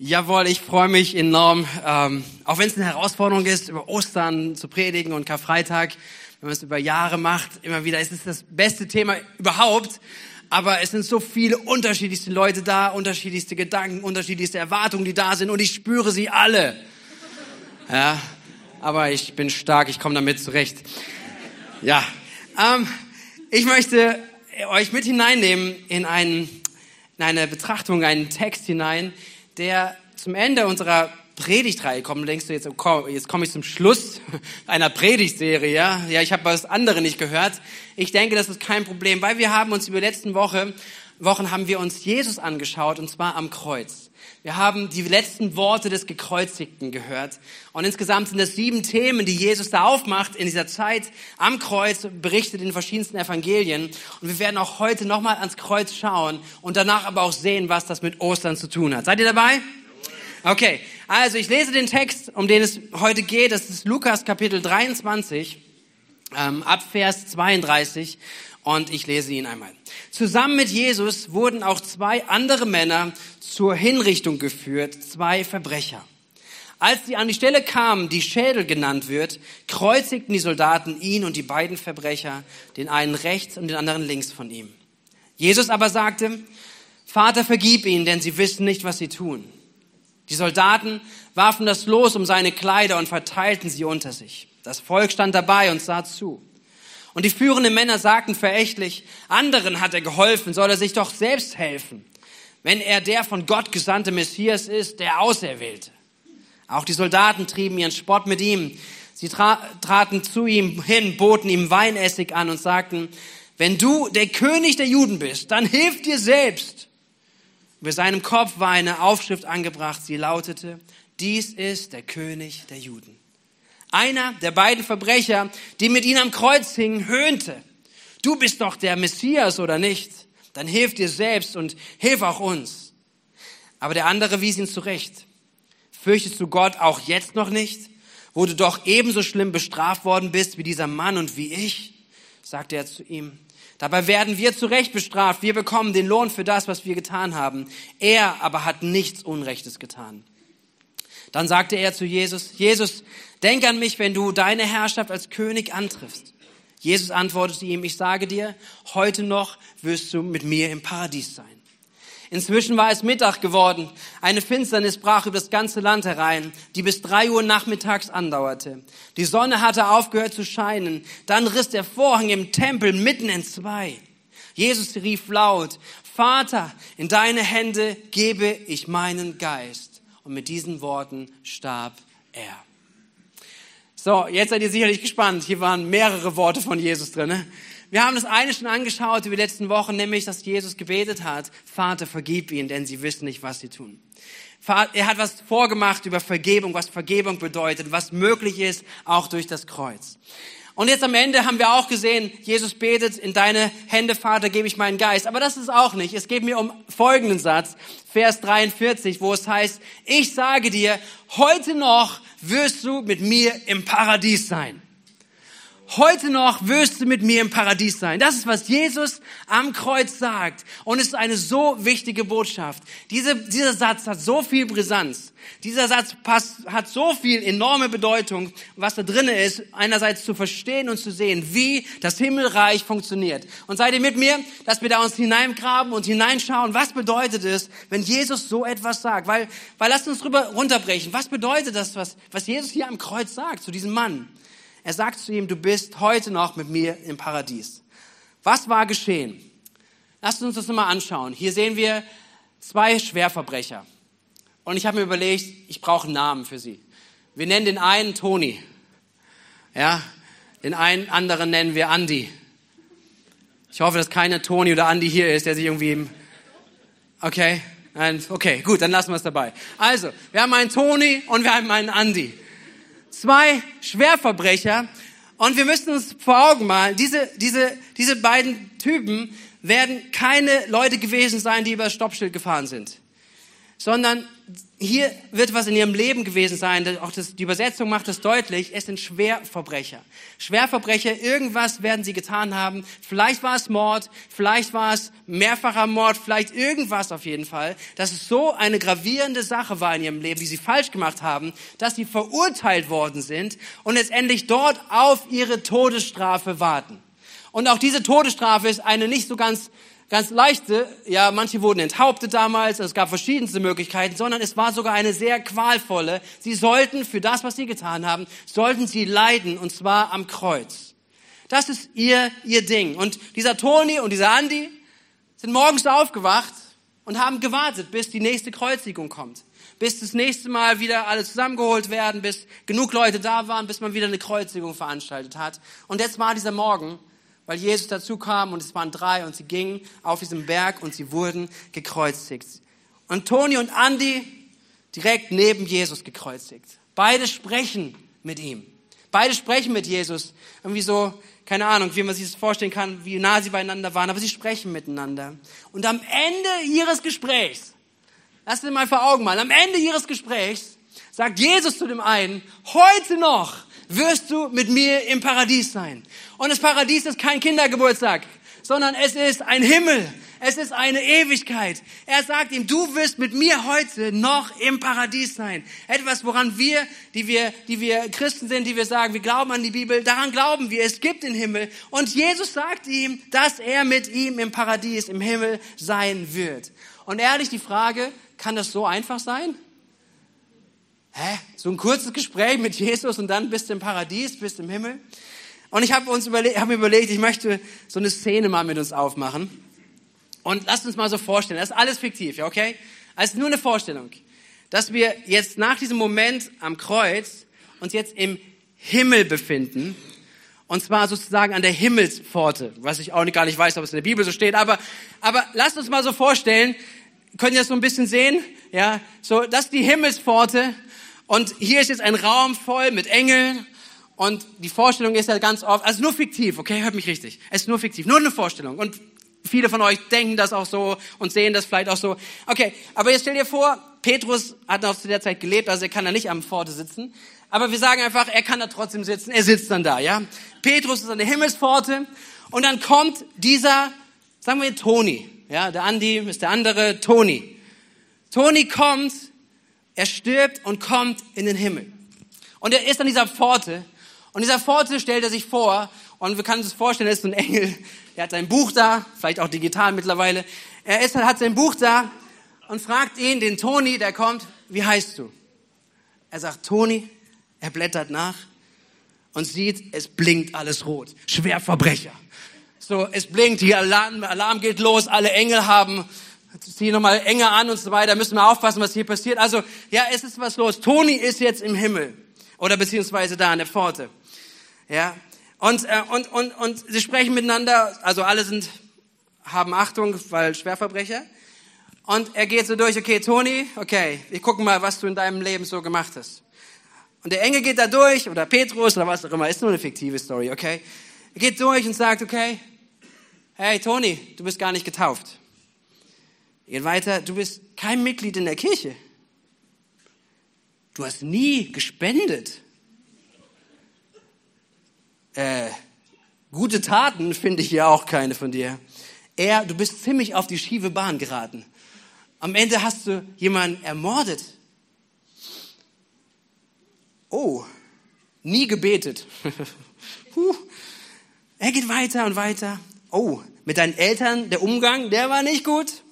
Jawohl, ich freue mich enorm, ähm, auch wenn es eine Herausforderung ist, über Ostern zu predigen und Karfreitag, wenn man es über Jahre macht, immer wieder, es ist das beste Thema überhaupt, aber es sind so viele unterschiedlichste Leute da, unterschiedlichste Gedanken, unterschiedlichste Erwartungen, die da sind und ich spüre sie alle. Ja, aber ich bin stark, ich komme damit zurecht. Ja, ähm, ich möchte euch mit hineinnehmen in, einen, in eine Betrachtung, einen Text hinein, der zum Ende unserer Predigtreihe kommt. Denkst du jetzt, oh, jetzt komme ich zum Schluss einer Predigtserie, ja? Ja, ich habe das andere nicht gehört. Ich denke, das ist kein Problem, weil wir haben uns über die letzten Woche, Wochen haben wir uns Jesus angeschaut und zwar am Kreuz. Wir haben die letzten Worte des Gekreuzigten gehört. Und insgesamt sind es sieben Themen, die Jesus da aufmacht in dieser Zeit am Kreuz, berichtet in verschiedensten Evangelien. Und wir werden auch heute nochmal ans Kreuz schauen und danach aber auch sehen, was das mit Ostern zu tun hat. Seid ihr dabei? Okay, also ich lese den Text, um den es heute geht. Das ist Lukas Kapitel 23, ähm, ab Vers 32 und ich lese ihn einmal. Zusammen mit Jesus wurden auch zwei andere Männer zur Hinrichtung geführt, zwei Verbrecher. Als sie an die Stelle kamen, die Schädel genannt wird, kreuzigten die Soldaten ihn und die beiden Verbrecher, den einen rechts und den anderen links von ihm. Jesus aber sagte, Vater, vergib ihnen, denn sie wissen nicht, was sie tun. Die Soldaten warfen das Los um seine Kleider und verteilten sie unter sich. Das Volk stand dabei und sah zu. Und die führenden Männer sagten verächtlich, anderen hat er geholfen, soll er sich doch selbst helfen, wenn er der von Gott gesandte Messias ist, der Auserwählte. Auch die Soldaten trieben ihren Spott mit ihm. Sie tra traten zu ihm hin, boten ihm Weinessig an und sagten, wenn du der König der Juden bist, dann hilf dir selbst. Über seinem Kopf war eine Aufschrift angebracht, sie lautete, dies ist der König der Juden. Einer der beiden Verbrecher, die mit ihm am Kreuz hingen, höhnte. Du bist doch der Messias oder nicht? Dann hilf dir selbst und hilf auch uns. Aber der andere wies ihn zurecht. Fürchtest du Gott auch jetzt noch nicht, wo du doch ebenso schlimm bestraft worden bist wie dieser Mann und wie ich? sagte er zu ihm. Dabei werden wir zu Recht bestraft. Wir bekommen den Lohn für das, was wir getan haben. Er aber hat nichts Unrechtes getan. Dann sagte er zu Jesus, Jesus, denk an mich, wenn du deine Herrschaft als König antriffst. Jesus antwortete ihm, ich sage dir, heute noch wirst du mit mir im Paradies sein. Inzwischen war es Mittag geworden. Eine Finsternis brach über das ganze Land herein, die bis drei Uhr nachmittags andauerte. Die Sonne hatte aufgehört zu scheinen. Dann riss der Vorhang im Tempel mitten in zwei. Jesus rief laut, Vater, in deine Hände gebe ich meinen Geist. Und mit diesen Worten starb er. So, jetzt seid ihr sicherlich gespannt. Hier waren mehrere Worte von Jesus drin. Ne? Wir haben das eine schon angeschaut über die letzten Wochen, nämlich, dass Jesus gebetet hat, Vater, vergib ihnen, denn sie wissen nicht, was sie tun. Er hat was vorgemacht über Vergebung, was Vergebung bedeutet, was möglich ist, auch durch das Kreuz. Und jetzt am Ende haben wir auch gesehen, Jesus betet, in deine Hände, Vater, gebe ich meinen Geist. Aber das ist auch nicht. Es geht mir um folgenden Satz, Vers 43, wo es heißt, ich sage dir, heute noch wirst du mit mir im Paradies sein. Heute noch wirst du mit mir im Paradies sein. Das ist, was Jesus am Kreuz sagt. Und es ist eine so wichtige Botschaft. Diese, dieser Satz hat so viel Brisanz. Dieser Satz passt, hat so viel enorme Bedeutung, was da drinne ist, einerseits zu verstehen und zu sehen, wie das Himmelreich funktioniert. Und seid ihr mit mir, dass wir da uns hineingraben und hineinschauen, was bedeutet es, wenn Jesus so etwas sagt? Weil, weil lasst uns drüber runterbrechen. Was bedeutet das, was, was Jesus hier am Kreuz sagt zu diesem Mann? Er sagt zu ihm, du bist heute noch mit mir im Paradies. Was war geschehen? Lasst uns das mal anschauen. Hier sehen wir zwei Schwerverbrecher. Und ich habe mir überlegt, ich brauche einen Namen für sie. Wir nennen den einen Toni. Ja, den einen anderen nennen wir Andy. Ich hoffe, dass keiner Toni oder Andy hier ist, der sich irgendwie im Okay, okay, gut, dann lassen wir es dabei. Also, wir haben einen Toni und wir haben einen Andy zwei Schwerverbrecher. Und wir müssen uns vor Augen malen, diese, diese, diese beiden Typen werden keine Leute gewesen sein, die über das Stoppschild gefahren sind. sondern hier wird was in ihrem Leben gewesen sein, auch das, die Übersetzung macht es deutlich, es sind Schwerverbrecher. Schwerverbrecher, irgendwas werden sie getan haben. Vielleicht war es Mord, vielleicht war es mehrfacher Mord, vielleicht irgendwas auf jeden Fall, dass es so eine gravierende Sache war in ihrem Leben, die sie falsch gemacht haben, dass sie verurteilt worden sind und letztendlich dort auf ihre Todesstrafe warten. Und auch diese Todesstrafe ist eine nicht so ganz ganz leichte, ja, manche wurden enthauptet damals, es gab verschiedenste Möglichkeiten, sondern es war sogar eine sehr qualvolle. Sie sollten für das, was sie getan haben, sollten sie leiden, und zwar am Kreuz. Das ist ihr, ihr Ding. Und dieser Toni und dieser Andi sind morgens aufgewacht und haben gewartet, bis die nächste Kreuzigung kommt. Bis das nächste Mal wieder alle zusammengeholt werden, bis genug Leute da waren, bis man wieder eine Kreuzigung veranstaltet hat. Und jetzt war dieser Morgen weil Jesus dazu kam und es waren drei und sie gingen auf diesem Berg und sie wurden gekreuzigt. Und Toni und Andy direkt neben Jesus gekreuzigt. Beide sprechen mit ihm. Beide sprechen mit Jesus. Irgendwie so, keine Ahnung, wie man sich das vorstellen kann, wie nah sie beieinander waren, aber sie sprechen miteinander. Und am Ende ihres Gesprächs, lasst ihr mal vor Augen mal, am Ende ihres Gesprächs sagt Jesus zu dem einen, heute noch wirst du mit mir im Paradies sein. Und das Paradies ist kein Kindergeburtstag, sondern es ist ein Himmel. Es ist eine Ewigkeit. Er sagt ihm, du wirst mit mir heute noch im Paradies sein. Etwas, woran wir, die wir, die wir Christen sind, die wir sagen, wir glauben an die Bibel, daran glauben wir, es gibt den Himmel. Und Jesus sagt ihm, dass er mit ihm im Paradies, im Himmel sein wird. Und ehrlich die Frage, kann das so einfach sein? Hä? So ein kurzes Gespräch mit Jesus und dann bist du im Paradies, bist im Himmel. Und ich habe uns überlegt, hab mir überlegt, ich möchte so eine Szene mal mit uns aufmachen. Und lasst uns mal so vorstellen, das ist alles fiktiv, ja, okay? Also nur eine Vorstellung, dass wir jetzt nach diesem Moment am Kreuz uns jetzt im Himmel befinden. Und zwar sozusagen an der Himmelspforte, was ich auch gar nicht weiß, ob es in der Bibel so steht, aber, aber lasst uns mal so vorstellen, könnt ihr das so ein bisschen sehen? Ja, so, das ist die Himmelspforte und hier ist jetzt ein Raum voll mit Engeln. Und die Vorstellung ist ja ganz oft, also nur fiktiv, okay, hört mich richtig. Es ist nur fiktiv, nur eine Vorstellung. Und viele von euch denken das auch so und sehen das vielleicht auch so. Okay, aber jetzt stell dir vor, Petrus hat noch zu der Zeit gelebt, also er kann da nicht am Pforte sitzen. Aber wir sagen einfach, er kann da trotzdem sitzen, er sitzt dann da, ja. Petrus ist an der Himmelspforte und dann kommt dieser, sagen wir Toni, ja, der Andi ist der andere, Toni. Toni kommt er stirbt und kommt in den Himmel. Und er ist an dieser Pforte. Und dieser Pforte stellt er sich vor. Und wir können uns vorstellen, er ist ein Engel. Er hat sein Buch da, vielleicht auch digital mittlerweile. Er ist, hat sein Buch da und fragt ihn, den Toni, der kommt, wie heißt du? Er sagt, Toni. Er blättert nach und sieht, es blinkt alles rot. Schwerverbrecher. So, es blinkt, hier Alarm, Alarm geht los, alle Engel haben zieh nochmal enger an und so weiter, müssen wir aufpassen, was hier passiert. Also, ja, es ist was los. Toni ist jetzt im Himmel. Oder beziehungsweise da an der Pforte. Ja. Und, äh, und, und, und sie sprechen miteinander, also alle sind, haben Achtung, weil Schwerverbrecher. Und er geht so durch, okay, Toni, okay, wir gucken mal, was du in deinem Leben so gemacht hast. Und der Engel geht da durch, oder Petrus, oder was auch immer, ist nur eine fiktive Story, okay? Er geht durch und sagt, okay, hey, Toni, du bist gar nicht getauft. Geht weiter, du bist kein Mitglied in der Kirche. Du hast nie gespendet. Äh, gute Taten finde ich ja auch keine von dir. Er, du bist ziemlich auf die schiefe Bahn geraten. Am Ende hast du jemanden ermordet. Oh, nie gebetet. er geht weiter und weiter. Oh, mit deinen Eltern, der Umgang, der war nicht gut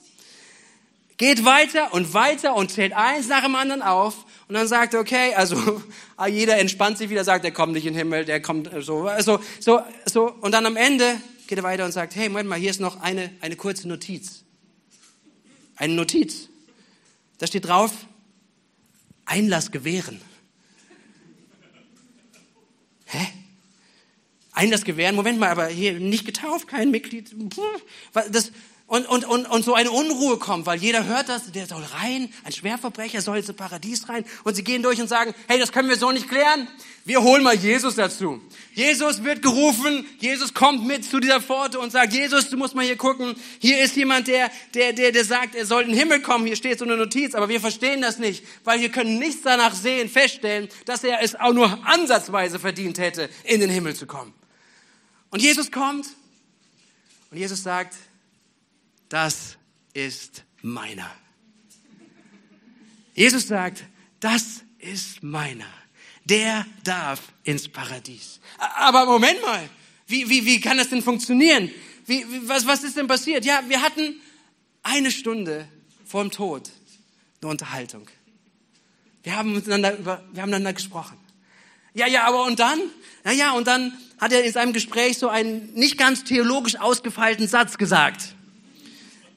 geht weiter und weiter und zählt eins nach dem anderen auf und dann sagt er, okay, also jeder entspannt sich wieder, sagt, der kommt nicht in den Himmel, der kommt so, so, so, so und dann am Ende geht er weiter und sagt, hey, Moment mal, hier ist noch eine, eine kurze Notiz. Eine Notiz. Da steht drauf, Einlass gewähren. Hä? Einlass gewähren? Moment mal, aber hier nicht getauft, kein Mitglied. Das, und, und, und, und so eine Unruhe kommt, weil jeder hört das, der soll rein, ein Schwerverbrecher soll ins Paradies rein und sie gehen durch und sagen, hey, das können wir so nicht klären, wir holen mal Jesus dazu. Jesus wird gerufen, Jesus kommt mit zu dieser Pforte und sagt, Jesus, du musst mal hier gucken, hier ist jemand, der, der, der, der sagt, er soll in den Himmel kommen, hier steht so eine Notiz, aber wir verstehen das nicht, weil wir können nichts danach sehen, feststellen, dass er es auch nur ansatzweise verdient hätte, in den Himmel zu kommen. Und Jesus kommt und Jesus sagt, das ist meiner. Jesus sagt, das ist meiner. Der darf ins Paradies. Aber Moment mal, wie, wie, wie kann das denn funktionieren? Wie, wie, was, was ist denn passiert? Ja, wir hatten eine Stunde vor dem Tod eine Unterhaltung. Wir haben miteinander über, wir haben miteinander gesprochen. Ja, ja, aber und dann? Na ja, und dann hat er in seinem Gespräch so einen nicht ganz theologisch ausgefeilten Satz gesagt.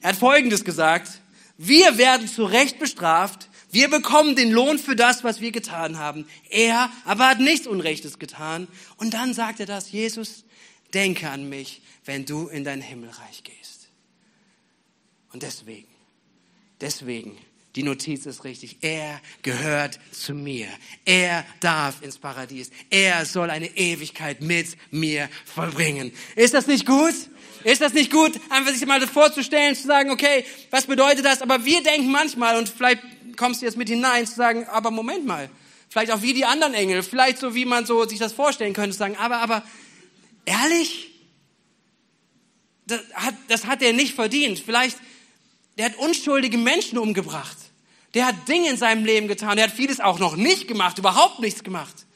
Er hat Folgendes gesagt. Wir werden zu Recht bestraft. Wir bekommen den Lohn für das, was wir getan haben. Er aber hat nichts Unrechtes getan. Und dann sagt er das, Jesus, denke an mich, wenn du in dein Himmelreich gehst. Und deswegen, deswegen, die Notiz ist richtig. Er gehört zu mir. Er darf ins Paradies. Er soll eine Ewigkeit mit mir verbringen. Ist das nicht gut? Ist das nicht gut, einfach sich mal vorzustellen, zu sagen, okay, was bedeutet das? Aber wir denken manchmal, und vielleicht kommst du jetzt mit hinein, zu sagen, aber Moment mal, vielleicht auch wie die anderen Engel, vielleicht so, wie man so sich das vorstellen könnte, zu sagen, aber, aber, ehrlich? Das hat, das hat er nicht verdient. Vielleicht, der hat unschuldige Menschen umgebracht. Der hat Dinge in seinem Leben getan. Der hat vieles auch noch nicht gemacht, überhaupt nichts gemacht.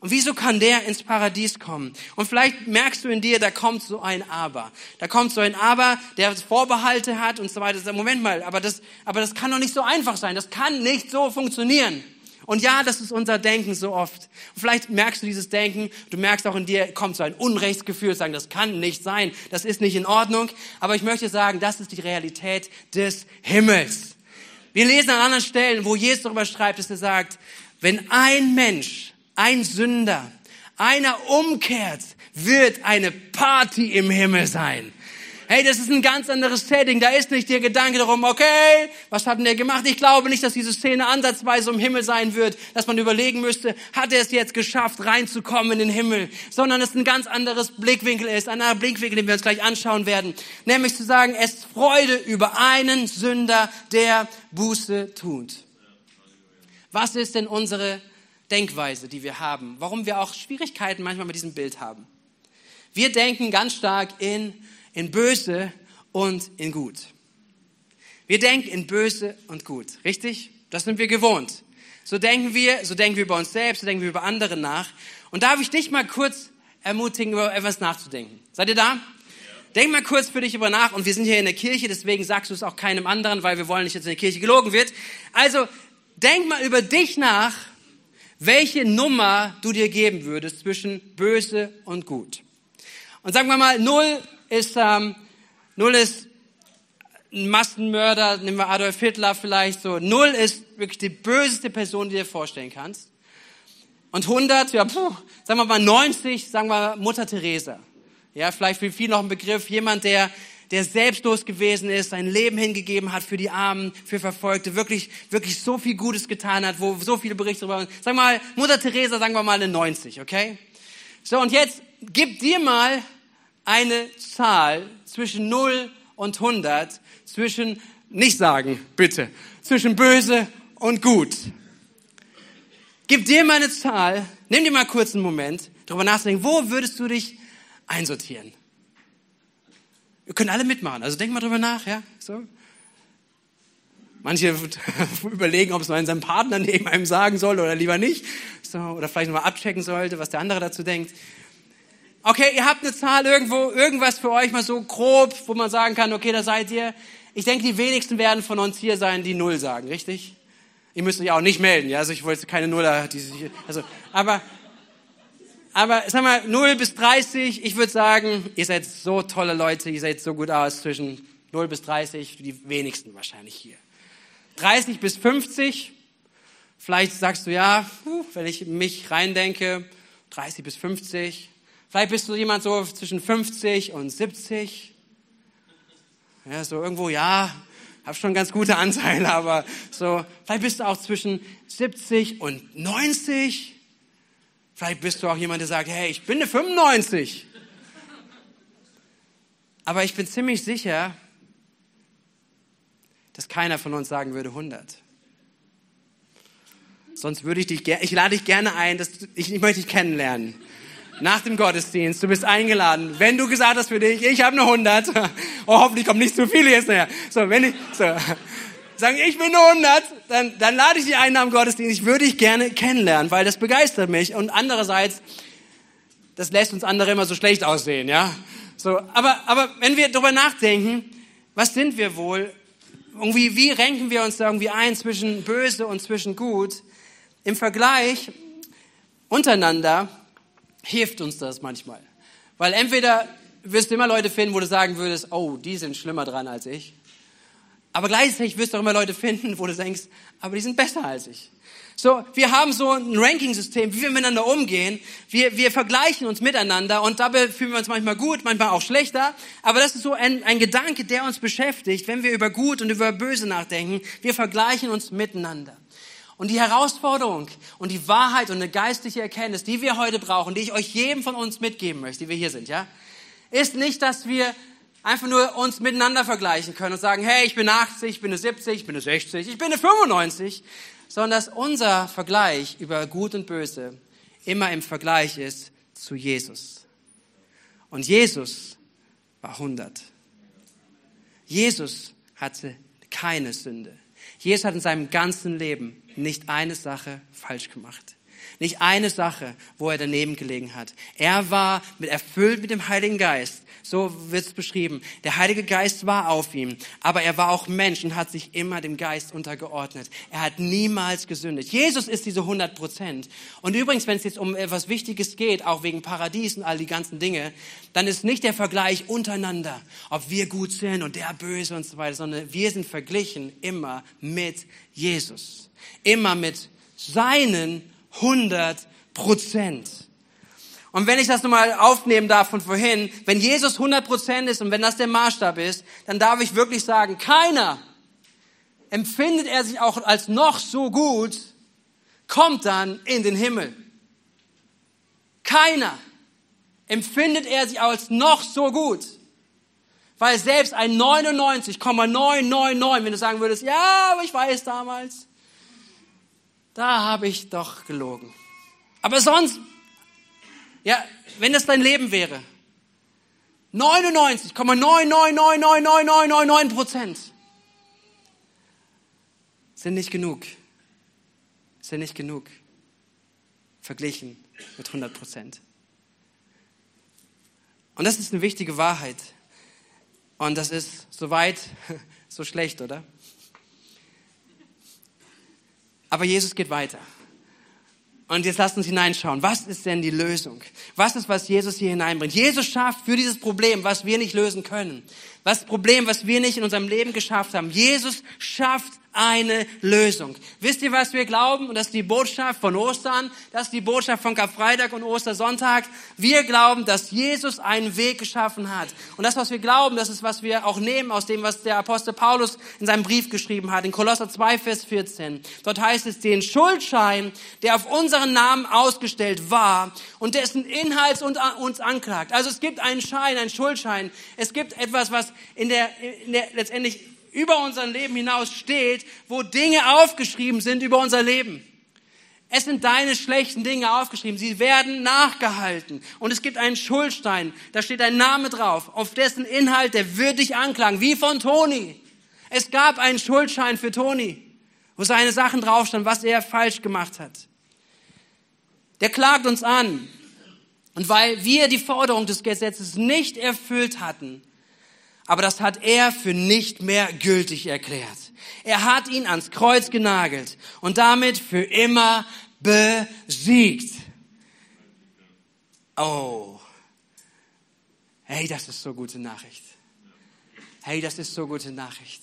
Und wieso kann der ins Paradies kommen? Und vielleicht merkst du in dir, da kommt so ein Aber. Da kommt so ein Aber, der Vorbehalte hat und so weiter. Moment mal, aber das, aber das kann doch nicht so einfach sein. Das kann nicht so funktionieren. Und ja, das ist unser Denken so oft. Und vielleicht merkst du dieses Denken, du merkst auch in dir, kommt so ein Unrechtsgefühl, sagen, das kann nicht sein, das ist nicht in Ordnung. Aber ich möchte sagen, das ist die Realität des Himmels. Wir lesen an anderen Stellen, wo Jesus darüber schreibt, dass er sagt, wenn ein Mensch ein Sünder, einer umkehrt, wird eine Party im Himmel sein. Hey, das ist ein ganz anderes Setting. Da ist nicht der Gedanke darum, okay, was hat denn der gemacht? Ich glaube nicht, dass diese Szene ansatzweise im Himmel sein wird, dass man überlegen müsste, hat er es jetzt geschafft, reinzukommen in den Himmel? Sondern es ein ganz anderes Blickwinkel ist, ein anderer Blickwinkel, den wir uns gleich anschauen werden. Nämlich zu sagen, es ist Freude über einen Sünder, der Buße tut. Was ist denn unsere Denkweise, die wir haben, warum wir auch Schwierigkeiten manchmal mit diesem Bild haben. Wir denken ganz stark in, in Böse und in Gut. Wir denken in Böse und Gut, richtig? Das sind wir gewohnt. So denken wir, so denken wir über uns selbst, so denken wir über andere nach. Und darf ich dich mal kurz ermutigen, über etwas nachzudenken? Seid ihr da? Denk mal kurz für dich über nach. Und wir sind hier in der Kirche, deswegen sagst du es auch keinem anderen, weil wir wollen nicht, dass in der Kirche gelogen wird. Also, denk mal über dich nach, welche Nummer du dir geben würdest zwischen böse und gut. Und sagen wir mal 0 ist, ähm, null ist ein Massenmörder, nehmen wir Adolf Hitler vielleicht so. Null ist wirklich die böseste Person, die du dir vorstellen kannst. Und 100, ja, puh, sagen wir mal 90, sagen wir Mutter Theresa. Ja, vielleicht für viel noch ein Begriff. Jemand, der, der selbstlos gewesen ist, sein Leben hingegeben hat für die Armen, für Verfolgte, wirklich, wirklich so viel Gutes getan hat, wo so viele Berichte darüber waren. Sagen wir mal, Mutter Theresa, sagen wir mal eine 90, okay? So, und jetzt gib dir mal eine Zahl zwischen 0 und 100, zwischen, nicht sagen, bitte, zwischen böse und gut. Gib dir mal eine Zahl, nimm dir mal kurz einen Moment, darüber nachzudenken, wo würdest du dich einsortieren? Wir können alle mitmachen. Also denk mal drüber nach, ja? So. Manche überlegen, ob es man seinem Partner neben einem sagen soll oder lieber nicht. So, oder vielleicht nochmal abchecken sollte, was der andere dazu denkt. Okay, ihr habt eine Zahl irgendwo, irgendwas für euch mal so grob, wo man sagen kann, okay, da seid ihr. Ich denke, die wenigsten werden von uns hier sein, die Null sagen, richtig? Ihr müsst euch auch nicht melden, ja? Also ich wollte keine Nuller, die sich, also, aber aber sag mal, 0 bis 30, ich würde sagen, ihr seid so tolle Leute, ihr seid so gut aus zwischen 0 bis 30, die wenigsten wahrscheinlich hier. 30 bis 50, vielleicht sagst du ja, wenn ich mich reindenke, 30 bis 50. Vielleicht bist du jemand so zwischen 50 und 70. Ja, so irgendwo, ja, hab schon ganz gute Anteile, aber so, vielleicht bist du auch zwischen 70 und 90. Vielleicht bist du auch jemand, der sagt, hey, ich bin eine 95. Aber ich bin ziemlich sicher, dass keiner von uns sagen würde 100. Sonst würde ich dich, ich lade dich gerne ein, dass ich, ich möchte dich kennenlernen. Nach dem Gottesdienst, du bist eingeladen. Wenn du gesagt hast für dich, ich habe eine 100, oh, hoffentlich kommen nicht zu viele jetzt näher. So, wenn ich, so, sagen, ich bin eine 100, dann, dann lade ich dich ein nach dem Gottesdienst. Ich würde dich gerne kennenlernen, weil das begeistert mich. Und andererseits, das lässt uns andere immer so schlecht aussehen, ja. So, aber, aber wenn wir darüber nachdenken, was sind wir wohl? Irgendwie, wie renken wir uns da irgendwie ein zwischen böse und zwischen gut? Im Vergleich untereinander hilft uns das manchmal. Weil entweder wirst du immer Leute finden, wo du sagen würdest, oh, die sind schlimmer dran als ich. Aber gleichzeitig wirst du auch immer Leute finden, wo du denkst, aber die sind besser als ich. So, wir haben so ein Ranking-System, wie wir miteinander umgehen. Wir, wir vergleichen uns miteinander und dabei fühlen wir uns manchmal gut, manchmal auch schlechter. Aber das ist so ein, ein Gedanke, der uns beschäftigt, wenn wir über Gut und über Böse nachdenken. Wir vergleichen uns miteinander. Und die Herausforderung und die Wahrheit und eine geistliche Erkenntnis, die wir heute brauchen, die ich euch jedem von uns mitgeben möchte, die wir hier sind, ja, ist nicht, dass wir einfach nur uns miteinander vergleichen können und sagen, hey, ich bin 80, ich bin eine 70, ich bin eine 60, ich bin eine 95, sondern dass unser Vergleich über Gut und Böse immer im Vergleich ist zu Jesus. Und Jesus war 100. Jesus hatte keine Sünde. Jesus hat in seinem ganzen Leben nicht eine Sache falsch gemacht. Nicht eine Sache, wo er daneben gelegen hat. Er war mit, erfüllt mit dem Heiligen Geist. So wird es beschrieben. Der Heilige Geist war auf ihm, aber er war auch Mensch und hat sich immer dem Geist untergeordnet. Er hat niemals gesündigt. Jesus ist diese 100 Prozent. Und übrigens, wenn es jetzt um etwas Wichtiges geht, auch wegen Paradies und all die ganzen Dinge, dann ist nicht der Vergleich untereinander, ob wir gut sind und der böse und so weiter, sondern wir sind verglichen immer mit Jesus. Immer mit seinen 100 Prozent. Und wenn ich das nochmal aufnehmen darf von vorhin, wenn Jesus 100 Prozent ist und wenn das der Maßstab ist, dann darf ich wirklich sagen, keiner empfindet er sich auch als noch so gut, kommt dann in den Himmel. Keiner empfindet er sich als noch so gut. Weil selbst ein 99,999, wenn du sagen würdest, ja, aber ich weiß damals, da habe ich doch gelogen. Aber sonst, ja, wenn das dein Leben wäre, 99,9999999 Prozent sind nicht genug. Sind nicht genug verglichen mit 100 Prozent. Und das ist eine wichtige Wahrheit. Und das ist soweit so schlecht, oder? Aber Jesus geht weiter. Und jetzt lasst uns hineinschauen. Was ist denn die Lösung? Was ist, was Jesus hier hineinbringt? Jesus schafft für dieses Problem, was wir nicht lösen können. Was Problem, was wir nicht in unserem Leben geschafft haben. Jesus schafft eine Lösung. Wisst ihr, was wir glauben? Und das ist die Botschaft von Ostern, das ist die Botschaft von Karfreitag und Ostersonntag. Wir glauben, dass Jesus einen Weg geschaffen hat. Und das, was wir glauben, das ist, was wir auch nehmen aus dem, was der Apostel Paulus in seinem Brief geschrieben hat, in Kolosser 2, Vers 14. Dort heißt es, den Schuldschein, der auf unseren Namen ausgestellt war und dessen Inhalt uns anklagt. Also es gibt einen Schein, einen Schuldschein. Es gibt etwas, was in der, in der letztendlich über unser Leben hinaus steht, wo Dinge aufgeschrieben sind über unser Leben. Es sind deine schlechten Dinge aufgeschrieben. Sie werden nachgehalten. Und es gibt einen Schuldstein. Da steht ein Name drauf, auf dessen Inhalt der wird dich anklagen. Wie von Toni. Es gab einen Schuldschein für Toni, wo seine Sachen draufstanden, was er falsch gemacht hat. Der klagt uns an. Und weil wir die Forderung des Gesetzes nicht erfüllt hatten, aber das hat er für nicht mehr gültig erklärt. Er hat ihn ans Kreuz genagelt und damit für immer besiegt. Oh. Hey, das ist so gute Nachricht. Hey, das ist so gute Nachricht.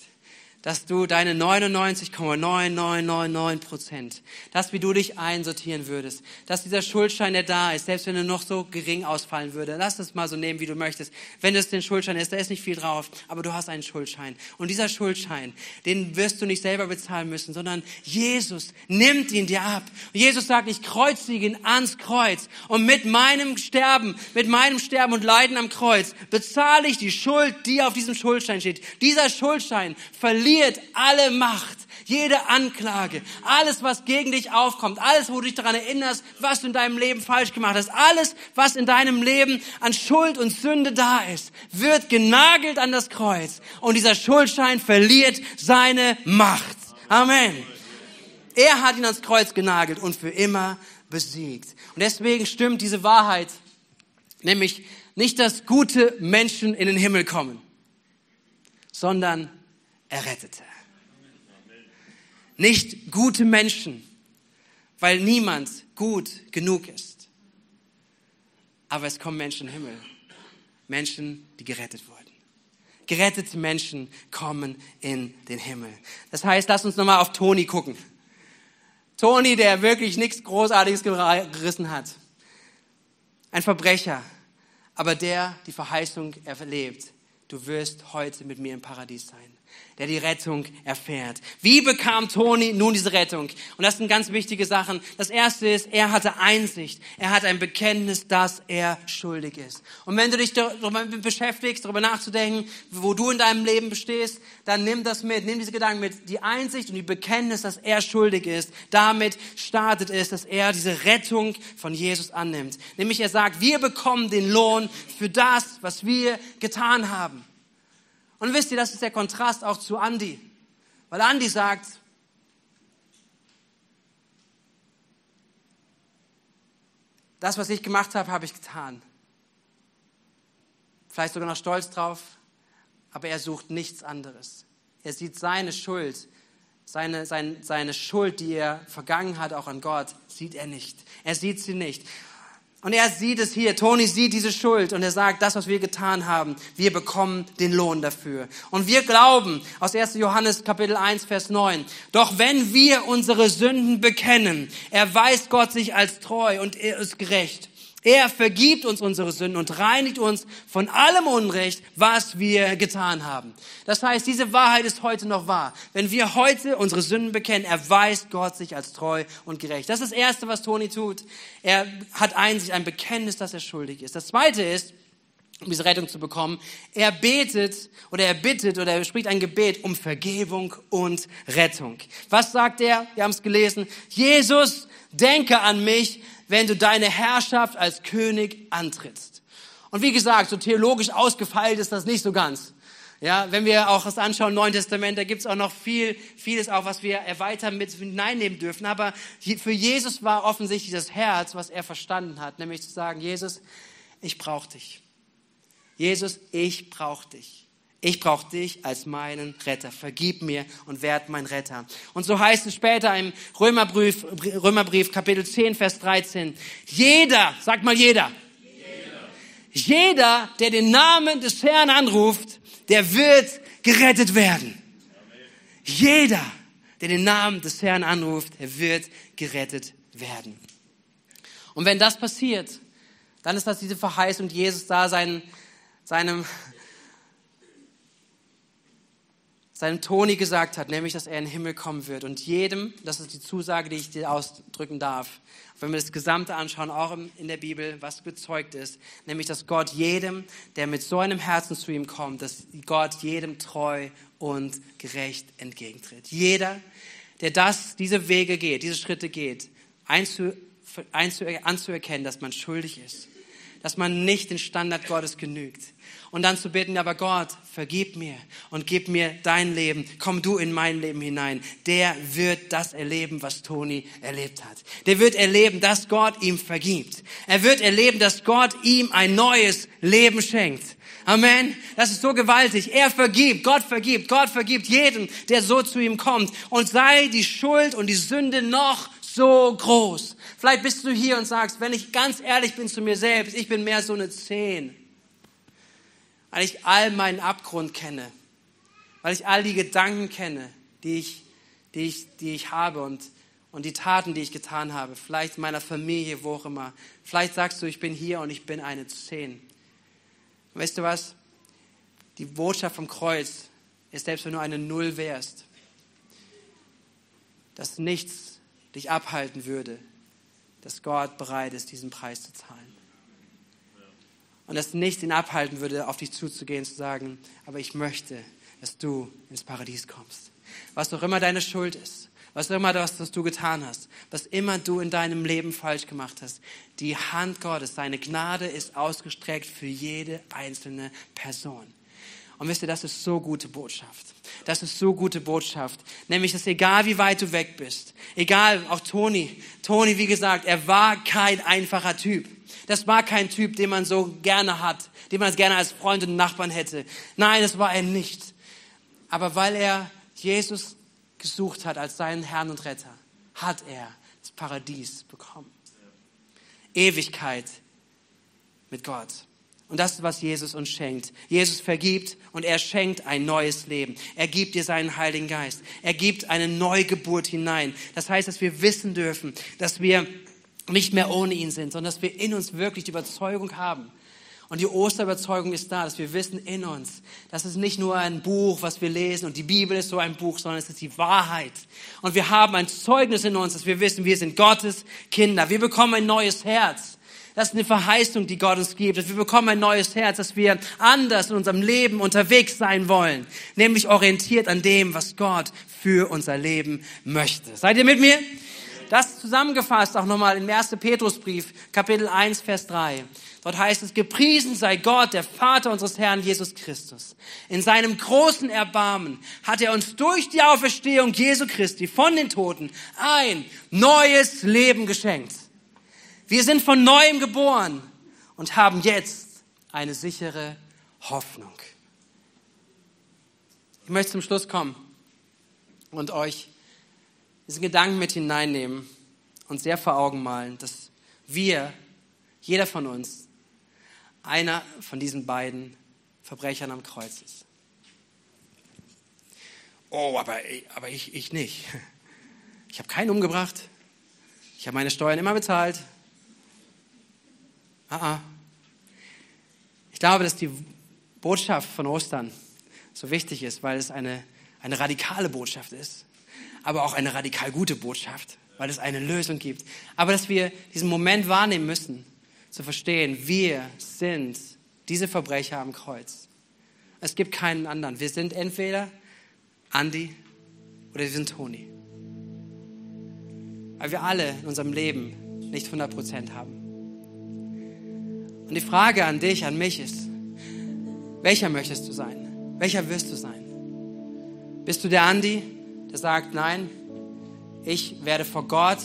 Dass du deine 99,9999 Prozent, das wie du dich einsortieren würdest, dass dieser Schuldschein, der da ist, selbst wenn er noch so gering ausfallen würde, lass es mal so nehmen, wie du möchtest. Wenn es den Schuldschein ist, da ist nicht viel drauf, aber du hast einen Schuldschein. Und dieser Schuldschein, den wirst du nicht selber bezahlen müssen, sondern Jesus nimmt ihn dir ab. Und Jesus sagt, ich kreuzige ihn ans Kreuz. Und mit meinem Sterben, mit meinem Sterben und Leiden am Kreuz bezahle ich die Schuld, die auf diesem Schuldschein steht. Dieser Schuldschein verliert verliert alle Macht, jede Anklage, alles, was gegen dich aufkommt, alles, wo du dich daran erinnerst, was du in deinem Leben falsch gemacht hast, alles, was in deinem Leben an Schuld und Sünde da ist, wird genagelt an das Kreuz und dieser Schuldschein verliert seine Macht. Amen. Er hat ihn ans Kreuz genagelt und für immer besiegt. Und deswegen stimmt diese Wahrheit, nämlich nicht, dass gute Menschen in den Himmel kommen, sondern Errettete. Nicht gute Menschen, weil niemand gut genug ist. Aber es kommen Menschen im Himmel. Menschen, die gerettet wurden. Gerettete Menschen kommen in den Himmel. Das heißt, lass uns nochmal auf Toni gucken. Toni, der wirklich nichts Großartiges gerissen hat. Ein Verbrecher, aber der die Verheißung erlebt. Du wirst heute mit mir im Paradies sein der die Rettung erfährt. Wie bekam Toni nun diese Rettung? Und das sind ganz wichtige Sachen. Das erste ist, er hatte Einsicht. Er hat ein Bekenntnis, dass er schuldig ist. Und wenn du dich darüber beschäftigst, darüber nachzudenken, wo du in deinem Leben bestehst, dann nimm das mit, nimm diese Gedanken mit. Die Einsicht und die Bekenntnis, dass er schuldig ist, damit startet es, dass er diese Rettung von Jesus annimmt. Nämlich er sagt, wir bekommen den Lohn für das, was wir getan haben. Und wisst ihr, das ist der Kontrast auch zu Andy. Weil Andy sagt, das, was ich gemacht habe, habe ich getan. Vielleicht sogar noch stolz drauf, aber er sucht nichts anderes. Er sieht seine Schuld, seine, seine, seine Schuld, die er vergangen hat, auch an Gott, sieht er nicht. Er sieht sie nicht. Und er sieht es hier. Toni sieht diese Schuld und er sagt, das, was wir getan haben, wir bekommen den Lohn dafür. Und wir glauben aus 1. Johannes Kapitel 1, Vers 9. Doch wenn wir unsere Sünden bekennen, erweist Gott sich als treu und er ist gerecht er vergibt uns unsere Sünden und reinigt uns von allem Unrecht, was wir getan haben. Das heißt, diese Wahrheit ist heute noch wahr. Wenn wir heute unsere Sünden bekennen, erweist Gott sich als treu und gerecht. Das ist das Erste, was Toni tut. Er hat Einsicht, ein Bekenntnis, dass er schuldig ist. Das Zweite ist, um diese Rettung zu bekommen. Er betet oder er bittet oder er spricht ein Gebet um Vergebung und Rettung. Was sagt er? Wir haben es gelesen. Jesus, denke an mich, wenn du deine Herrschaft als König antrittst. Und wie gesagt, so theologisch ausgefeilt ist das nicht so ganz. Ja, wenn wir auch das anschauen, Neuen Testament, da gibt's auch noch viel, vieles auch, was wir erweitern mit hineinnehmen dürfen. Aber für Jesus war offensichtlich das Herz, was er verstanden hat, nämlich zu sagen, Jesus, ich brauche dich. Jesus, ich brauche dich. Ich brauche dich als meinen Retter. Vergib mir und werd mein Retter. Und so heißt es später im Römerbrief, Römerbrief Kapitel 10, Vers 13. Jeder, sag mal jeder. Jeder, jeder der den Namen des Herrn anruft, der wird gerettet werden. Jeder, der den Namen des Herrn anruft, er wird gerettet werden. Und wenn das passiert, dann ist das diese Verheißung, Jesus da seinen, seinem seinem Toni gesagt hat, nämlich, dass er in den Himmel kommen wird. Und jedem, das ist die Zusage, die ich dir ausdrücken darf, wenn wir das Gesamte anschauen, auch in der Bibel, was bezeugt ist, nämlich, dass Gott jedem, der mit so einem Herzen zu ihm kommt, dass Gott jedem treu und gerecht entgegentritt. Jeder, der das, diese Wege geht, diese Schritte geht, einzu, einzu, anzuerkennen, dass man schuldig ist, dass man nicht den Standard Gottes genügt, und dann zu beten, aber Gott, vergib mir und gib mir dein Leben. Komm du in mein Leben hinein. Der wird das erleben, was Toni erlebt hat. Der wird erleben, dass Gott ihm vergibt. Er wird erleben, dass Gott ihm ein neues Leben schenkt. Amen. Das ist so gewaltig. Er vergibt, Gott vergibt, Gott vergibt jedem, der so zu ihm kommt. Und sei die Schuld und die Sünde noch so groß. Vielleicht bist du hier und sagst, wenn ich ganz ehrlich bin zu mir selbst, ich bin mehr so eine Zehn weil ich all meinen Abgrund kenne, weil ich all die Gedanken kenne, die ich, die ich, die ich habe und, und die Taten, die ich getan habe. Vielleicht in meiner Familie, wo auch immer. Vielleicht sagst du, ich bin hier und ich bin eine Zehn. Weißt du was? Die Botschaft vom Kreuz ist, selbst wenn du eine Null wärst, dass nichts dich abhalten würde, dass Gott bereit ist, diesen Preis zu zahlen. Und dass nichts ihn abhalten würde, auf dich zuzugehen, zu sagen, aber ich möchte, dass du ins Paradies kommst. Was auch immer deine Schuld ist, was auch immer das, was du getan hast, was immer du in deinem Leben falsch gemacht hast, die Hand Gottes, seine Gnade ist ausgestreckt für jede einzelne Person. Und wisst ihr, das ist so gute Botschaft. Das ist so gute Botschaft. Nämlich, dass egal wie weit du weg bist, egal, auch Toni, Toni, wie gesagt, er war kein einfacher Typ. Das war kein Typ, den man so gerne hat, den man gerne als Freund und Nachbarn hätte. Nein, das war er nicht. Aber weil er Jesus gesucht hat als seinen Herrn und Retter, hat er das Paradies bekommen. Ewigkeit mit Gott. Und das ist, was Jesus uns schenkt. Jesus vergibt und er schenkt ein neues Leben. Er gibt dir seinen Heiligen Geist. Er gibt eine Neugeburt hinein. Das heißt, dass wir wissen dürfen, dass wir nicht mehr ohne ihn sind, sondern dass wir in uns wirklich die Überzeugung haben. Und die Osterüberzeugung ist da, dass wir wissen in uns, das ist nicht nur ein Buch, was wir lesen und die Bibel ist so ein Buch, sondern es ist die Wahrheit. Und wir haben ein Zeugnis in uns, dass wir wissen, wir sind Gottes Kinder. Wir bekommen ein neues Herz. Das ist eine Verheißung, die Gott uns gibt. Wir bekommen ein neues Herz, dass wir anders in unserem Leben unterwegs sein wollen. Nämlich orientiert an dem, was Gott für unser Leben möchte. Seid ihr mit mir? Das zusammengefasst auch nochmal im 1. Petrusbrief, Kapitel 1, Vers 3. Dort heißt es, gepriesen sei Gott, der Vater unseres Herrn Jesus Christus. In seinem großen Erbarmen hat er uns durch die Auferstehung Jesu Christi von den Toten ein neues Leben geschenkt. Wir sind von neuem geboren und haben jetzt eine sichere Hoffnung. Ich möchte zum Schluss kommen und euch diesen Gedanken mit hineinnehmen und sehr vor Augen malen, dass wir, jeder von uns, einer von diesen beiden Verbrechern am Kreuz ist. Oh, aber, aber ich, ich nicht. Ich habe keinen umgebracht. Ich habe meine Steuern immer bezahlt. Ah, ah. Ich glaube, dass die Botschaft von Ostern so wichtig ist, weil es eine, eine radikale Botschaft ist, aber auch eine radikal gute Botschaft, weil es eine Lösung gibt. Aber dass wir diesen Moment wahrnehmen müssen, zu verstehen, wir sind diese Verbrecher am Kreuz. Es gibt keinen anderen. Wir sind entweder Andy oder wir sind Toni. Weil wir alle in unserem Leben nicht 100 Prozent haben. Und die Frage an dich, an mich ist, welcher möchtest du sein? Welcher wirst du sein? Bist du der Andi, der sagt, nein, ich werde vor Gott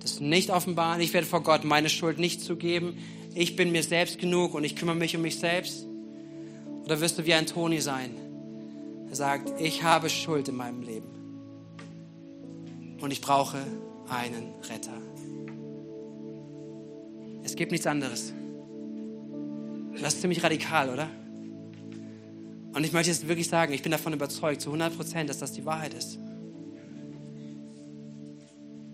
das nicht offenbaren, ich werde vor Gott meine Schuld nicht zugeben, ich bin mir selbst genug und ich kümmere mich um mich selbst? Oder wirst du wie ein Toni sein, der sagt, ich habe Schuld in meinem Leben und ich brauche einen Retter? Es gibt nichts anderes. Das ist ziemlich radikal, oder? Und ich möchte jetzt wirklich sagen, ich bin davon überzeugt, zu 100 Prozent, dass das die Wahrheit ist.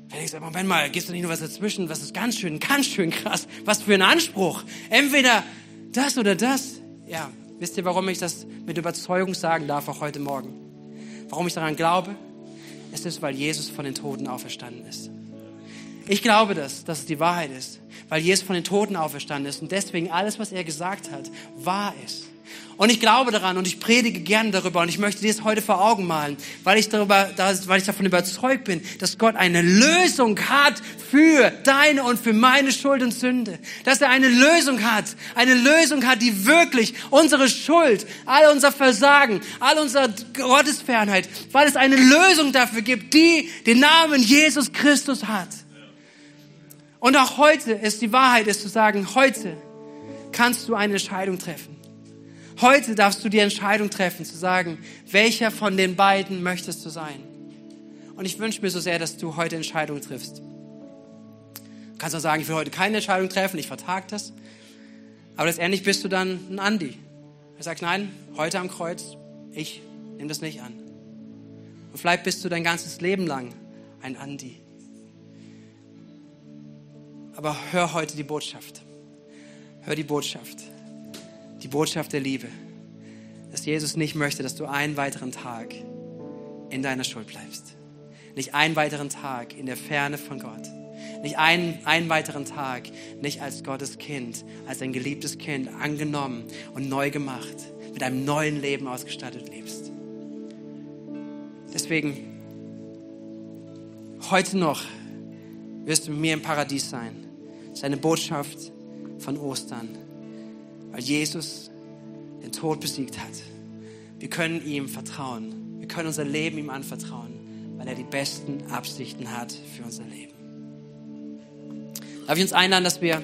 Wenn ich sage, Moment mal, gehst du nicht nur was dazwischen? Was ist ganz schön, ganz schön krass? Was für ein Anspruch. Entweder das oder das. Ja, wisst ihr, warum ich das mit Überzeugung sagen darf, auch heute Morgen? Warum ich daran glaube? Es ist, weil Jesus von den Toten auferstanden ist. Ich glaube das, dass es die Wahrheit ist weil Jesus von den Toten auferstanden ist und deswegen alles, was er gesagt hat, wahr ist. Und ich glaube daran und ich predige gerne darüber und ich möchte dir das heute vor Augen malen, weil ich, darüber, weil ich davon überzeugt bin, dass Gott eine Lösung hat für deine und für meine Schuld und Sünde. Dass er eine Lösung hat, eine Lösung hat, die wirklich unsere Schuld, all unser Versagen, all unsere Gottesfernheit, weil es eine Lösung dafür gibt, die den Namen Jesus Christus hat. Und auch heute ist die Wahrheit, ist zu sagen, heute kannst du eine Entscheidung treffen. Heute darfst du die Entscheidung treffen, zu sagen, welcher von den beiden möchtest du sein. Und ich wünsche mir so sehr, dass du heute Entscheidungen triffst. Du kannst auch sagen, ich will heute keine Entscheidung treffen, ich vertag das. Aber letztendlich bist du dann ein Andi. Er sagt, nein, heute am Kreuz, ich Nimm das nicht an. Und vielleicht bist du dein ganzes Leben lang ein Andi. Aber hör heute die Botschaft. Hör die Botschaft. Die Botschaft der Liebe. Dass Jesus nicht möchte, dass du einen weiteren Tag in deiner Schuld bleibst. Nicht einen weiteren Tag in der Ferne von Gott. Nicht einen, einen weiteren Tag nicht als Gottes Kind, als ein geliebtes Kind angenommen und neu gemacht, mit einem neuen Leben ausgestattet lebst. Deswegen, heute noch wirst du mit mir im Paradies sein. Das ist eine Botschaft von Ostern, weil Jesus den Tod besiegt hat. Wir können ihm vertrauen. Wir können unser Leben ihm anvertrauen, weil er die besten Absichten hat für unser Leben. Darf ich uns einladen, dass wir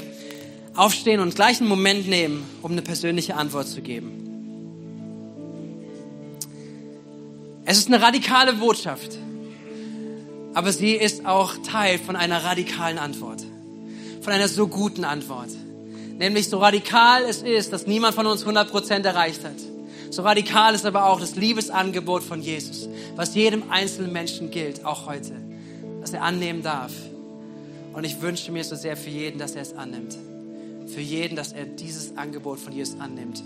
aufstehen und gleich einen Moment nehmen, um eine persönliche Antwort zu geben. Es ist eine radikale Botschaft, aber sie ist auch Teil von einer radikalen Antwort, von einer so guten Antwort. Nämlich so radikal es ist, dass niemand von uns 100% erreicht hat. So radikal ist aber auch das Liebesangebot von Jesus, was jedem einzelnen Menschen gilt, auch heute, dass er annehmen darf. Und ich wünsche mir so sehr für jeden, dass er es annimmt. Für jeden, dass er dieses Angebot von Jesus annimmt.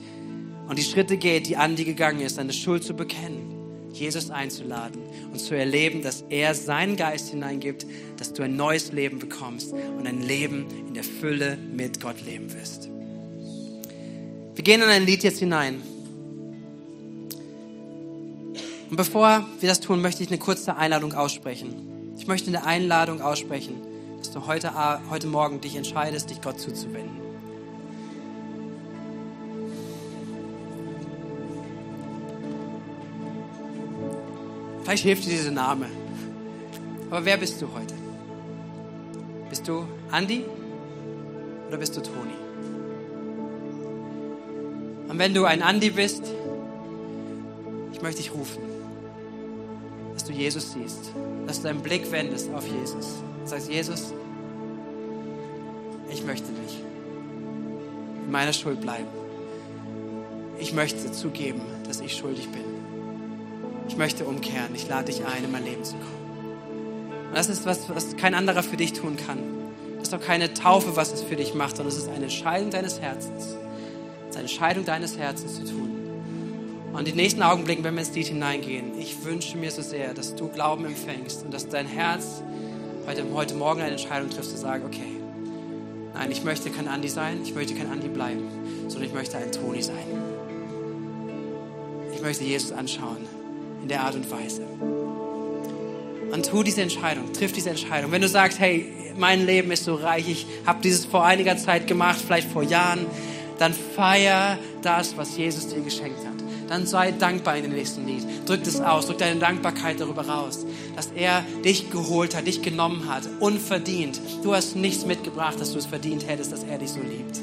Und die Schritte geht, die Andi gegangen ist, seine Schuld zu bekennen, Jesus einzuladen und zu erleben, dass er seinen Geist hineingibt, dass du ein neues Leben bekommst und ein Leben in der Fülle mit Gott leben wirst. Wir gehen in ein Lied jetzt hinein. Und bevor wir das tun, möchte ich eine kurze Einladung aussprechen. Ich möchte eine Einladung aussprechen, dass du heute, heute Morgen dich entscheidest, dich Gott zuzuwenden. Vielleicht hilft dir dieser Name. Aber wer bist du heute? Bist du Andi oder bist du Toni? Und wenn du ein Andi bist, ich möchte dich rufen dass du Jesus siehst, dass du deinen Blick wendest auf Jesus und sagst, Jesus, ich möchte nicht in meiner Schuld bleiben. Ich möchte zugeben, dass ich schuldig bin. Ich möchte umkehren. Ich lade dich ein, in mein Leben zu kommen. Und das ist was, was kein anderer für dich tun kann. Das ist doch keine Taufe, was es für dich macht, sondern es ist eine Entscheidung deines Herzens. Es ist eine Entscheidung deines Herzens zu tun. Und die nächsten Augenblicken, wenn wir ins Lied hineingehen, ich wünsche mir so sehr, dass du Glauben empfängst und dass dein Herz heute, heute Morgen eine Entscheidung trifft, zu sagen, okay, nein, ich möchte kein Andi sein, ich möchte kein Andi bleiben, sondern ich möchte ein Toni sein. Ich möchte Jesus anschauen in der Art und Weise. Und tu diese Entscheidung, triff diese Entscheidung. Wenn du sagst, hey, mein Leben ist so reich, ich habe dieses vor einiger Zeit gemacht, vielleicht vor Jahren, dann feier das, was Jesus dir geschenkt hat dann sei dankbar in dem nächsten Lied. Drück das aus, drück deine Dankbarkeit darüber raus, dass er dich geholt hat, dich genommen hat, unverdient. Du hast nichts mitgebracht, dass du es verdient hättest, dass er dich so liebt.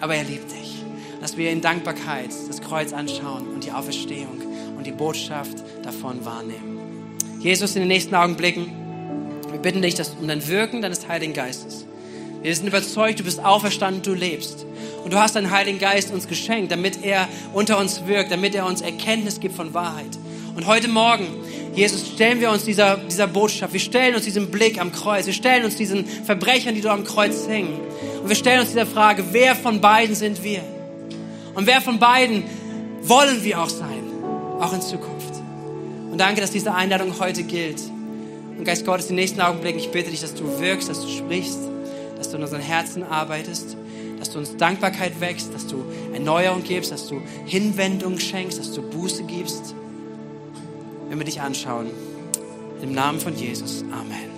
Aber er liebt dich. Dass wir in Dankbarkeit das Kreuz anschauen und die Auferstehung und die Botschaft davon wahrnehmen. Jesus, in den nächsten Augenblicken, wir bitten dich dass um dein Wirken deines Heiligen Geistes. Wir sind überzeugt, du bist auferstanden, du lebst. Und du hast deinen Heiligen Geist uns geschenkt, damit er unter uns wirkt, damit er uns Erkenntnis gibt von Wahrheit. Und heute Morgen, Jesus, stellen wir uns dieser, dieser Botschaft, wir stellen uns diesem Blick am Kreuz, wir stellen uns diesen Verbrechern, die dort am Kreuz hängen. Und wir stellen uns dieser Frage, wer von beiden sind wir? Und wer von beiden wollen wir auch sein, auch in Zukunft? Und danke, dass diese Einladung heute gilt. Und Geist Gottes, in nächsten Augenblicken, ich bitte dich, dass du wirkst, dass du sprichst, dass du in unseren Herzen arbeitest dass du uns Dankbarkeit wächst, dass du Erneuerung gibst, dass du Hinwendung schenkst, dass du Buße gibst. Wenn wir dich anschauen, im Namen von Jesus. Amen.